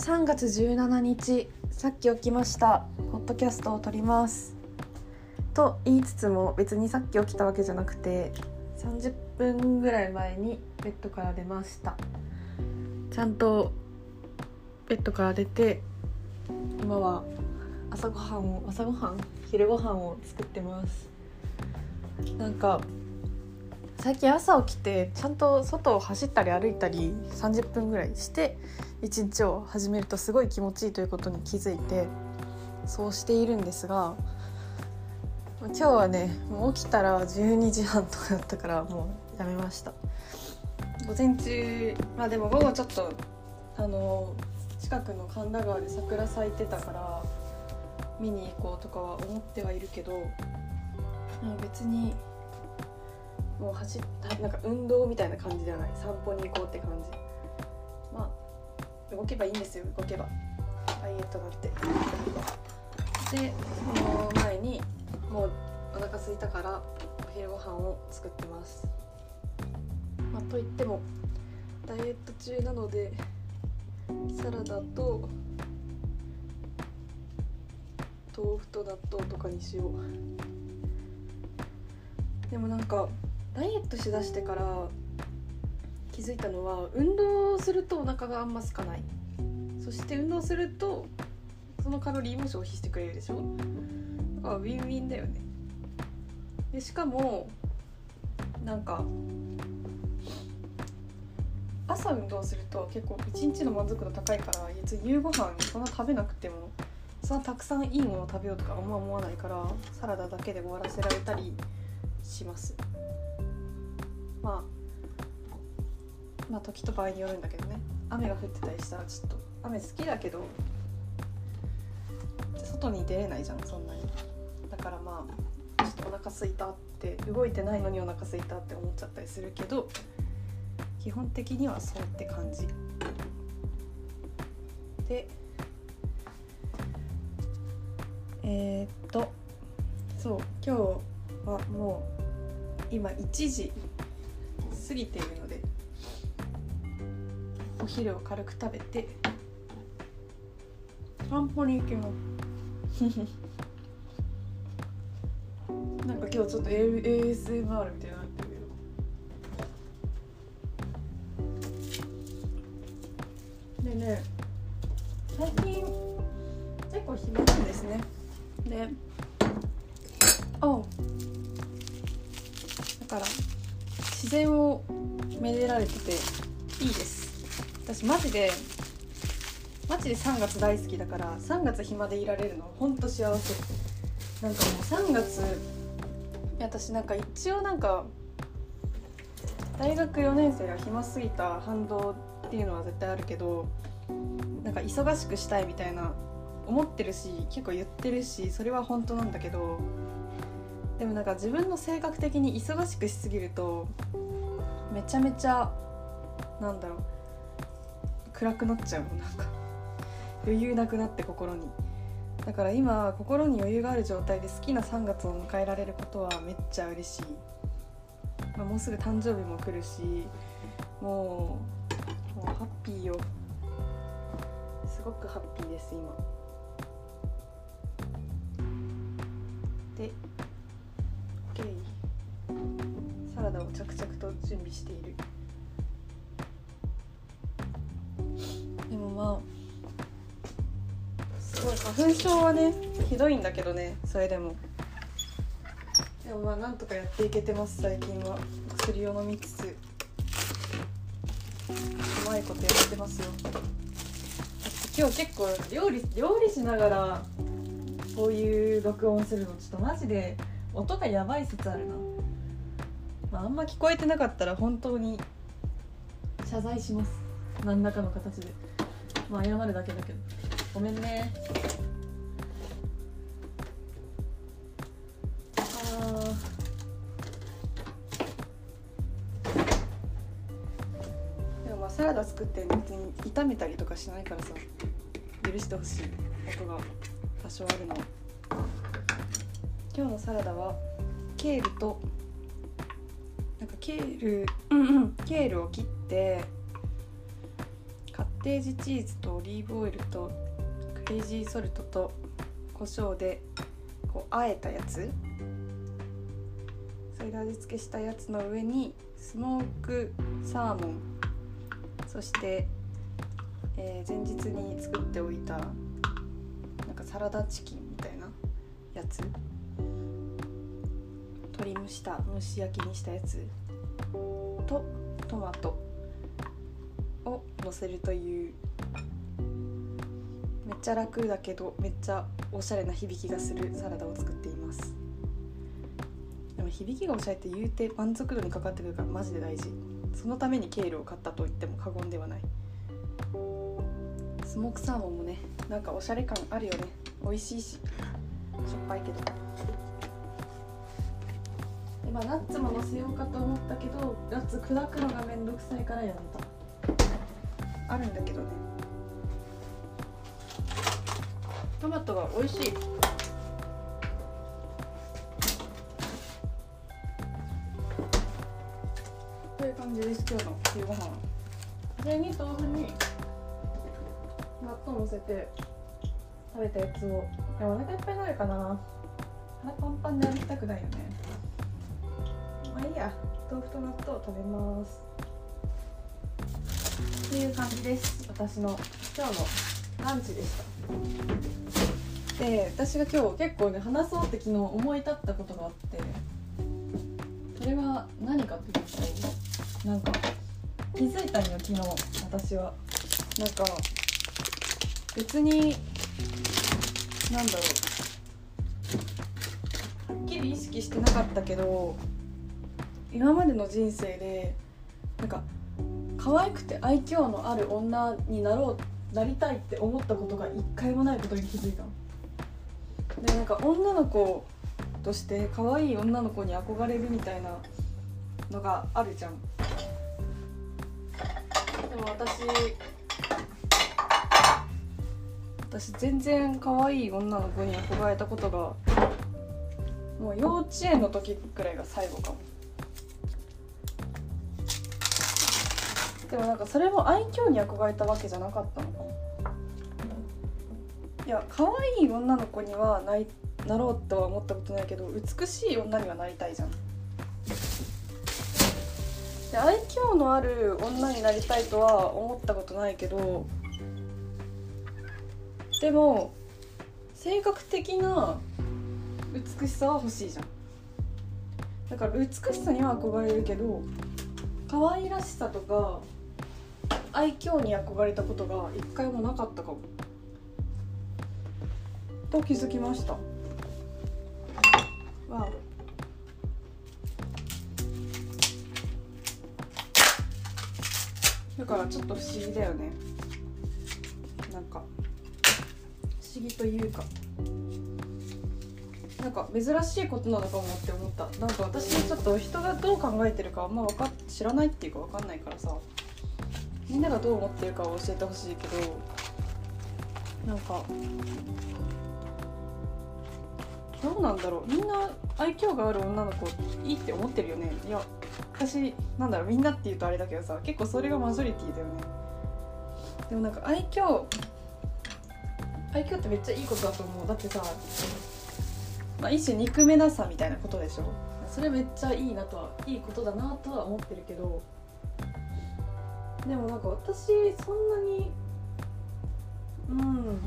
3月17日さっき起きました。ポッドキャストを撮ります。と言いつつも別にさっき起きたわけじゃなくて30分ぐらい前にベッドから出ました。ちゃんとベッドから出て今は朝ごはんを朝ごはん？昼ごはんを作ってます。なんか最近朝起きてちゃんと外を走ったり歩いたり30分ぐらいして一日を始めるとすごい気持ちいいということに気づいてそうしているんですが今日はねもう起きたら12時半とかだったからもうやめました。午前中まあでも午後ちょっとあの近くの神田川で桜咲いてたから見に行こうとかは思ってはいるけど別にもう走っなんか運動みたいな感じではない？散歩に行こうって感じ。まあ動けばいいんですよ動けば。ダイエットなんて。でその前にもうお腹空いたからお昼ご飯を作ってます。まあといってもダイエット中なのでサラダと豆腐と納豆とかにしよう。でもなんかダイエットしだしてから気づいたのは運動するとお腹があんま空かない。そして運動するとそのカロリーも消費してくれるでしょ？だからウィンウィンだよね。でしかもなんか朝運動すると結構一日の満足度高いから別に夕ご飯そんな食べなくてもそんなたくさんいいものを食べようとかあんま思わないからサラダだけで終わらせられたりします。まあまあ時と場合によるんだけどね。雨が降ってたりしたらちょっと雨好きだけど外に出れないじゃんそんなに。だからまあちょっとお腹すいたって動いてないのにお腹すいたって思っちゃったりするけど基本的にはそうって感じ。でえー、っとそう今日はもう今1時過ぎているのでお昼を軽く食べて散歩に行きます。なんか今日ちょっと ASMR みたいになってるけど。でね最近結構暇なんですね。でおだから自然をめでられてていいです。私マジでマジで3月大好きだから3月暇でいられるのほんと幸せ。なんかもう3月私なんか一応なんか大学4年生が暇すぎた反動っていうのは絶対あるけどなんか忙しくしたいみたいな思ってるし結構言ってるしそれは本当なんだけどでもなんか自分の性格的に忙しくしすぎるとめちゃめちゃなんだろう暗くなっちゃうなんか。余裕なくなって心に。だから今心に余裕がある状態で好きな3月を迎えられることはめっちゃ嬉しい、まあ、もうすぐ誕生日も来るしもうもうハッピーよ。すごくハッピーです今。でを着々と準備している。でもまあすごい花粉症はねひどいんだけどねそれでも。でもまあなんとかやっていけてます最近は。薬を飲みつつうまいことやってますよ。今日結構料理料理しながらこういう録音するのちょっとマジで音がやばい説あるな、まあ、あんま聞こえてなかったら本当に謝罪します。何らかの形で。まあ謝るだけだけど。ごめんね。あでもまあサラダ作って別に炒めたりとかしないからさ。許してほしい。音が多少あるの今日のサラダはケールとなんかケール、うんうん、ケールを切って買っテージチーズとオリーブオイルとクレイジーソルトと胡椒でこうあえたやつ。それで味付けしたやつの上にスモークサーモン。そして、えー前日に作っておいたなんかサラダチキンみたいなやつ鶏蒸した蒸し焼きにしたやつとトマトを乗せるという。めっちゃ楽だけどめっちゃおしゃれな響きがするサラダを作っています。でも響きがおしゃれって言うて満足度にかかってくるからマジで大事。そのためにケールを買ったと言っても過言ではない。スモークサーモンもねなんかおしゃれ感あるよね。美味しいし。しょっぱいけど。でまあナッツものせようかと思ったけどナッツ砕くのがめんどくさいからやめた。あるんだけどね。トマトが美味しい。という感じです今日の昼ご飯それに豆腐に納豆乗せて食べたやつを。いやお腹いっぱいになるかな。腹パンパンで歩きたくないよねまあいいや。豆腐と納豆を食べます。っていう感じです。私の今日のランチでした。で私が今日結構ね話そうって昨日思い立ったことがあってそれは何かというとなんか気づいたんよ昨日。私は。なんか別になんだろう。はっきり意識してなかったけど今までの人生でなんか可愛くて愛嬌のある女になろうなりたいって思ったことが一回もないことに気づいたの。でなんか女の子として可愛い女の子に憧れるみたいなのがあるじゃん。でも私私全然可愛い女の子に憧れたことがもう幼稚園の時くらいが最後かも。でもなんかそれも愛嬌に憧れたわけじゃなかったのかな。いや可愛い女の子にはないなろうとは思ったことないけど美しい女にはなりたいじゃん。で愛嬌のある女になりたいとは思ったことないけどでも性格的な美しさは欲しいじゃん。だから美しさには憧れるけど可愛らしさとか愛嬌に憧れたことが一回もなかったかも。と気づきました。わおだからちょっと不思議だよね。なんか不思議というか。なんか珍しいことなのかもって思った。なんか私ちょっと人がどう考えてるかあんま分か知らないっていうか分かんないからさ。みんながどう思ってるかを教えてほしいけどなんかどうなんだろう。みんな愛嬌がある女の子いいって思ってるよね。いや私なんだろう。みんなって言うとあれだけどさ結構それがマジョリティだよね。でもなんか愛嬌愛嬌ってめっちゃいいことだと思う。だってさ、まあ、一種憎めなさみたいなことでしょ。それめっちゃいいなとはいいことだなとは思ってるけどでもなんか私そんなにうん。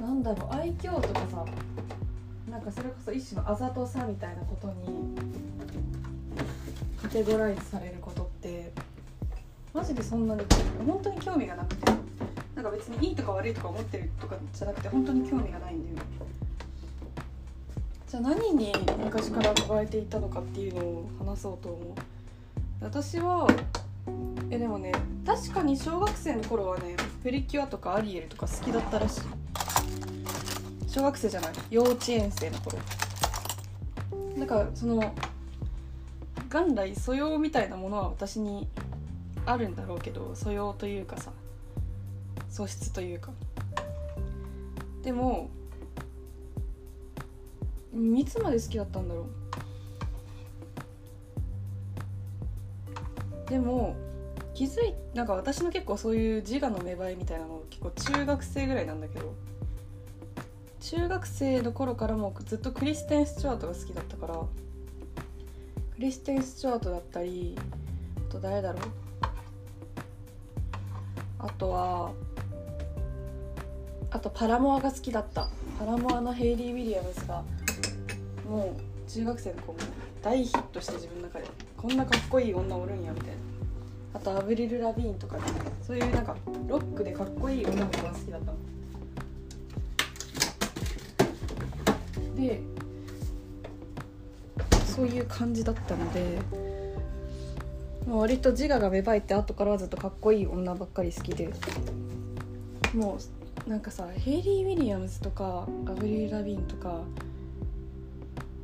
なんだろう愛嬌とかさなんかそれこそ一種のあざとさみたいなことにカテゴライズされることってマジでそんなに本当に興味がなくて。なんか別にいいとか悪いとか思ってるとかじゃなくて本当に興味がないんだよね。じゃあ何に昔から憧れていたのかっていうのを話そうと思う。私はえでもね確かに小学生の頃はねプリキュアとかアリエルとか好きだったらしい。小学生じゃない幼稚園生の頃。だかその元来素養みたいなものは私にあるんだろうけど素養というかさ素質というか。でもいつまで好きだったんだろう？でも気づいなんか私の結構そういう自我の芽生えみたいなの結構中学生ぐらいなんだけど中学生の頃からもずっとクリステン・スチュワートが好きだったからクリステン・スチュワートだったりあと誰だろう？あとはあとパラモアが好きだった。パラモアのヘイリー・ウィリアムズがもう中学生の子も大ヒットして自分の中でこんなかっこいい女おるんやみたいな。あとアブリル・ラビーンとかね。そういうなんかロックでかっこいい女の子が好きだったの。でそういう感じだったのでもう割と自我が芽生えて後からはずっとかっこいい女ばっかり好きでもうなんかさヘイリー・ウィリアムズとかアブリル・ラビーンとか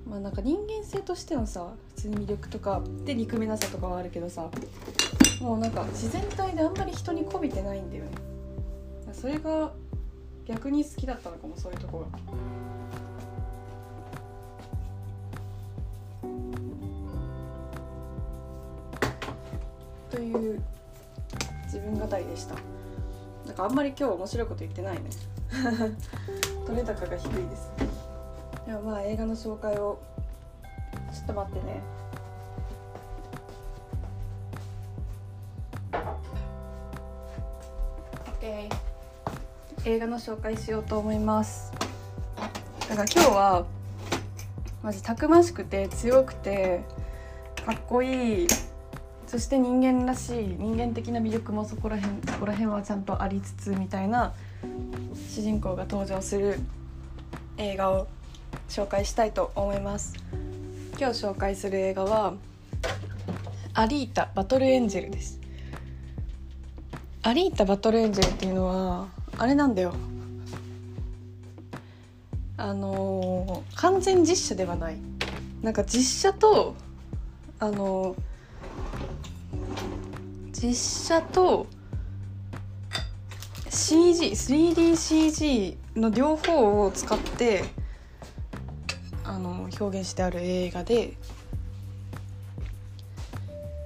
まあなんか人間性としてのさ普通に魅力とかで憎めなさとかはあるけどさもうなんか自然体であんまり人に媚びてないんだよね。それが逆に好きだったのかもそういうとこが。という自分語りでした。なんかあんまり今日面白いこと言ってないね。取れ高が低いです。でもまあ映画の紹介を。ちょっと待ってね。映画の紹介しようと思います。だから今日はマジたくましくて強くてかっこいいそして人間らしい人間的な魅力もそこら辺そこら辺はちゃんとありつつみたいな主人公が登場する映画を紹介したいと思います。今日紹介する映画はアリータバトルエンジェルです。アリータバトルエンジェルっていうのはあれなんだよ。あのー、完全実写ではない。なんか実写とあのー、実写と CG3DCG の両方を使っての表現してある映画で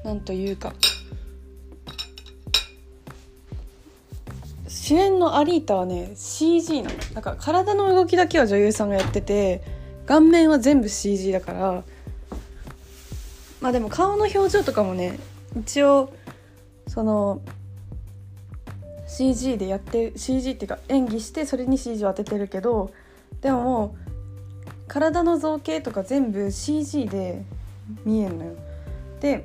なんというか主演のアリータはね CG なの。なんか体の動きだけは女優さんがやってて顔面は全部 CG だからまあでも顔の表情とかもね一応その CG でやって CG っていうか演技してそれに CG を当ててるけどでももう体の造形とか全部 CG で見えるのよ。で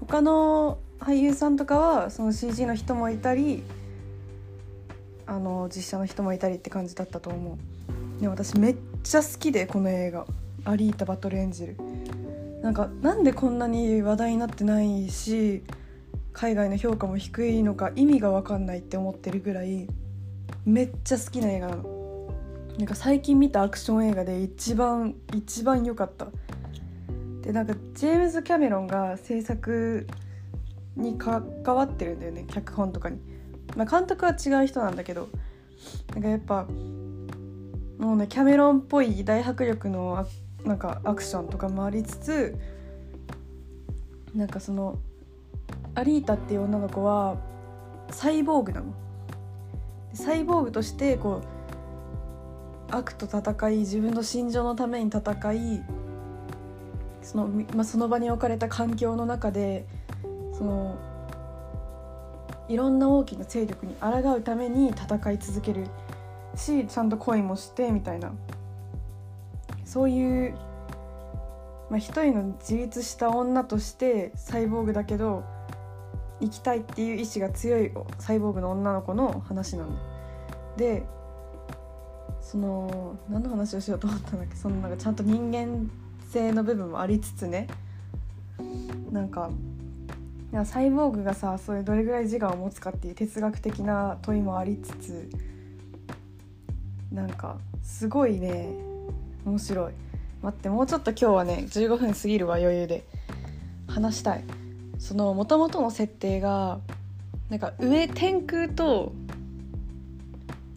他の俳優さんとかはその CG の人もいたりあの実写の人もいたりって感じだったと思う。で私めっちゃ好きでこの映画「アリータ・バトル・エンジェル」なんかなんでこんなに話題になってないし海外の評価も低いのか意味が分かんないって思ってるぐらいめっちゃ好きな映画なの。なんか最近見たアクション映画で一番一番良かった。でなんかジェームズ・キャメロンが制作に関わってるんだよね脚本とかに、まあ、監督は違う人なんだけどなんかやっぱもうねキャメロンっぽい大迫力のなんかアクションとかもありつつなんかそのアリータっていう女の子はサイボーグなの。サイボーグとしてこう悪と戦い自分の心情のために戦いその,、まあ、その場に置かれた環境の中でそのいろんな大きな勢力に抗うために戦い続けるしちゃんと恋もしてみたいな。そういう、まあ、一人の自立した女としてサイボーグだけど生きたいっていう意志が強いサイボーグの女の子の話なんで。その何の話をしようと思ったんだっけ？そのなんかちゃんと人間性の部分もありつつね。なんかいやサイボーグがさそれどれぐらい自我を持つかっていう哲学的な問いもありつつなんかすごいね。面白い。待ってもうちょっと今日はね15分過ぎるわ余裕で。話したい。そのもともとの設定がなんか上天空と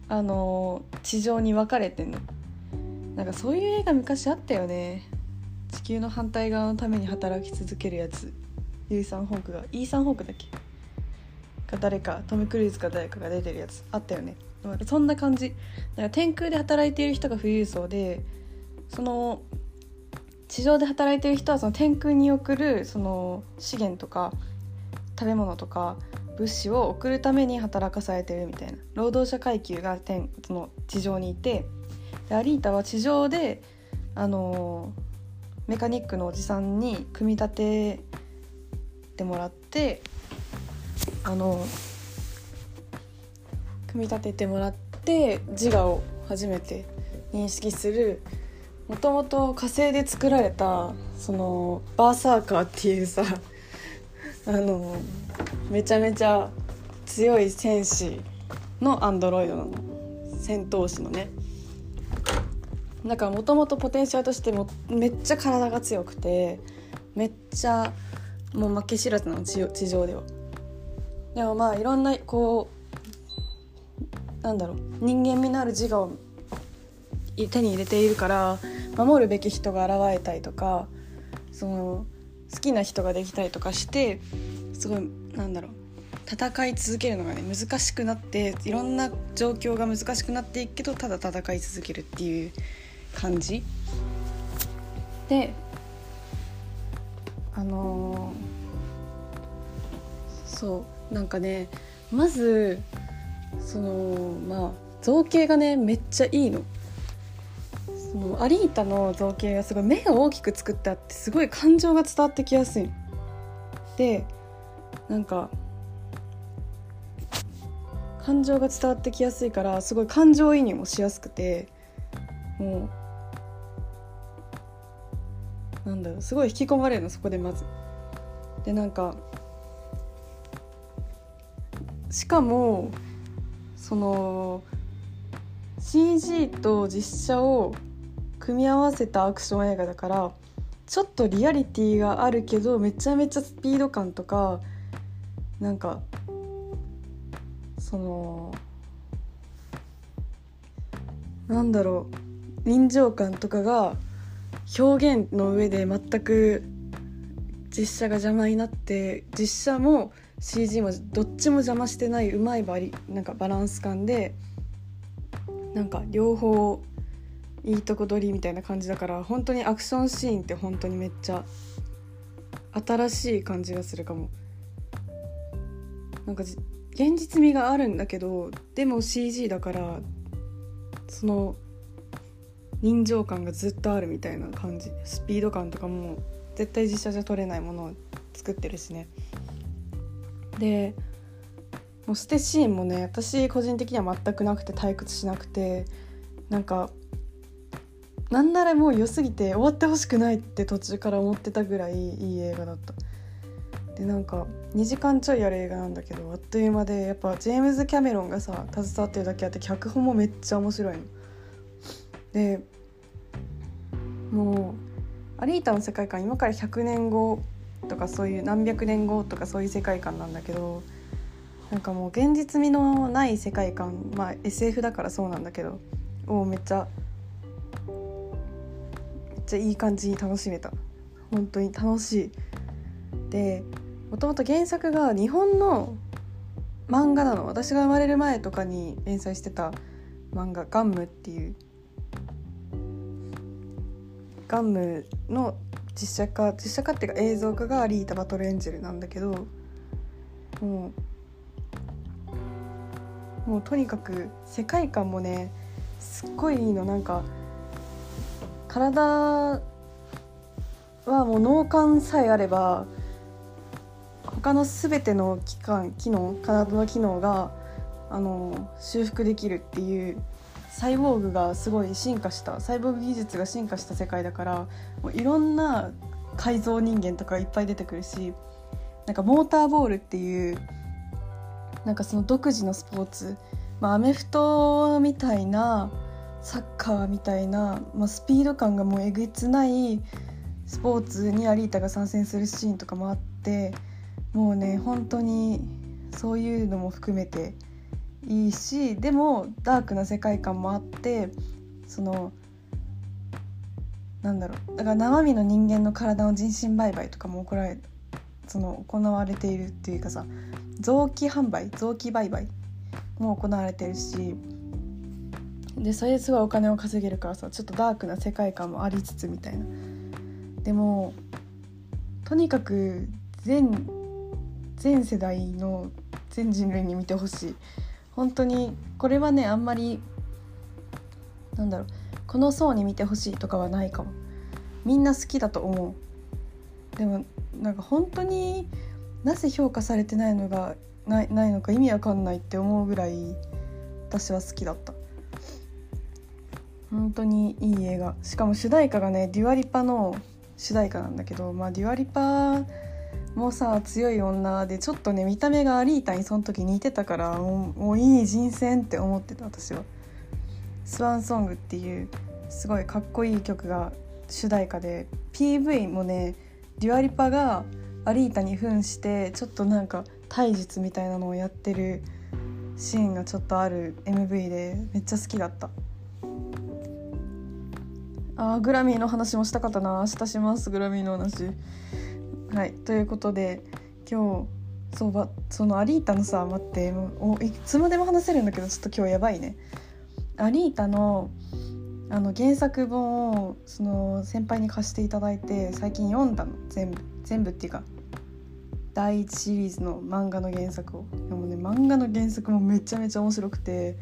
あの地上に分かれてんの。なんかそういう映画昔あったよね。地球の反対側のために働き続けるやつ。ユーサン・ホークが。イーサン・ホークだっけ？か誰かトム・クルーズか誰かが出てるやつ。あったよね。そんな感じ。だか天空で働いている人が富裕層でその地上で働いてる人はその天空に送るその資源とか食べ物とか物資を送るために働かされてるみたいな。労働者階級が天その地上にいてでアリータは地上であのメカニックのおじさんに組み立ててもらってあの組み立ててもらって自我を初めて認識するもともと火星で作られたそのバーサーカーっていうさ あのめちゃめちゃ強い戦士のアンドロイドの戦闘士のね。だからもともとポテンシャルとしてもめっちゃ体が強くてめっちゃもう負け知らずなの地上では。でもまあいろんなこうなんだろう人間味のある自我を手に入れているから守るべき人が現れたりとかその好きな人ができたりとかしてすごいなんだろう戦い続けるのがね難しくなっていろんな状況が難しくなっていくけどただ戦い続けるっていう感じ。であのー、そうなんかねまずそのまあ造形がねめっちゃいいの。そのアリータの造形がすごい目を大きく作ってあってすごい感情が伝わってきやすいでなんか感情が伝わってきやすいからすごい感情移入もしやすくてもうなんだろうすごい引き込まれるのそこでまず。でなんかしかもその CG と実写を組み合わせたアクション映画だからちょっとリアリティがあるけどめちゃめちゃスピード感とかなんかそのなんだろう臨場感とかが表現の上で全く実写が邪魔になって実写も CG もどっちも邪魔してないうまいバリなんかバランス感でなんか両方いいとこ取りみたいな感じだから本当にアクションシーンって本当にめっちゃ新しい感じがするかも。なんか現実味があるんだけどでも CG だからその臨場感がずっとあるみたいな感じ。スピード感とかも絶対実写じゃ撮れないものを作ってるしね。でもう捨てシーンもね私個人的には全くなくて退屈しなくてなんかなんならもう良すぎて終わってほしくないって途中から思ってたぐらいいい映画だった。でなんか2時間ちょいやる映画なんだけどあっという間でやっぱジェームズ・キャメロンがさ携わってるだけあって脚本もめっちゃ面白いの。でもうアリータの世界観今から100年後とかそういう何百年後とかそういう世界観なんだけどなんかもう現実味のない世界観まあ SF だからそうなんだけどをめっちゃめっちゃいい感じに楽しめた。本当に楽しい。でもともと原作が日本の漫画なの。私が生まれる前とかに連載してた漫画「ガンム」っていう。ガンムの実写化実写化っていうか映像化がアリータ・バトルエンジェルなんだけどもうもうとにかく世界観もねすっごいいいの。なんか体はもう脳幹さえあれば他の全ての器官機能体の機能があの修復できるっていうサイボーグがすごい進化したサイボーグ技術が進化した世界だからもういろんな改造人間とかいっぱい出てくるしなんかモーターボールっていうなんかその独自のスポーツ、まあ、アメフトみたいなサッカーみたいな、まあ、スピード感がもうえげつないスポーツにアリータが参戦するシーンとかもあってもうね本当にそういうのも含めていいしでもダークな世界観もあってそのなんだろうだから生身の人間の体の人身売買とかも行われその行われているっていうかさ臓器販売臓器売買も行われてるしでそれですごいお金を稼げるからさちょっとダークな世界観もありつつみたいな。でもとにかく全全世代の全人類に見てほしい。本当にこれはねあんまりなんだろうこの層に見てほしいとかはないかも。みんな好きだと思う。でもなんか本当になぜ評価されてないのがないないのか意味わかんないって思うぐらい私は好きだった。本当にいい映画。しかも主題歌がね Dua Lipa の主題歌なんだけどまあ Dua Lipa もうさ強い女でちょっとね見た目がアリータにその時似てたからもうもういい人選って思ってた私は。 Swan Song っていうすごいかっこいい曲が主題歌で PV もねデュアリパがアリータに扮してちょっとなんか体術みたいなのをやってるシーンがちょっとある MV でめっちゃ好きだった。あーグラミーの話もしたかったな。明日しますグラミーの話。はいということで今日そうそのアリータのさ待ってもういつまでも話せるんだけどちょっと今日やばいね。アリータのあの原作本をその先輩に貸していただいて最近読んだの。全部全部っていうか第一シリーズの漫画の原作を。でもね漫画の原作もめちゃめちゃ面白くて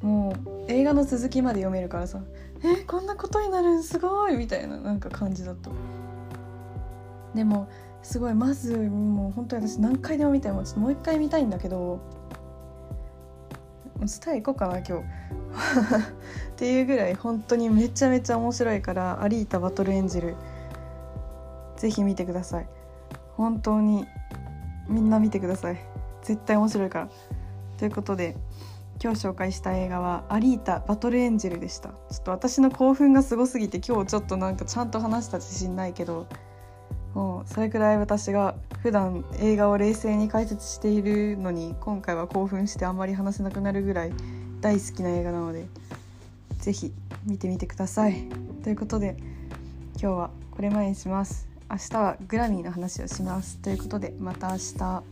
もう映画の続きまで読めるからさえこんなことになるんすごいみたいななんか感じだった。でもすごいまずもう本当に私何回でも見たい。もうちょっともう一回見たいんだけどスタイ行こうかな今日。っていうぐらい本当にめちゃめちゃ面白いからアリータバトルエンジェルぜひ見てください。本当にみんな見てください。絶対面白いから。ということで今日紹介した映画は「アリータバトルエンジェル」でした。ちょっと私の興奮がすごすぎて今日ちょっとなんかちゃんと話した自信ないけどもうそれくらい私が普段映画を冷静に解説しているのに今回は興奮してあんまり話せなくなるぐらい大好きな映画なので是非見てみてください。ということで今日はこれまでにします。明日はグラミーの話をします。ということでまた明日。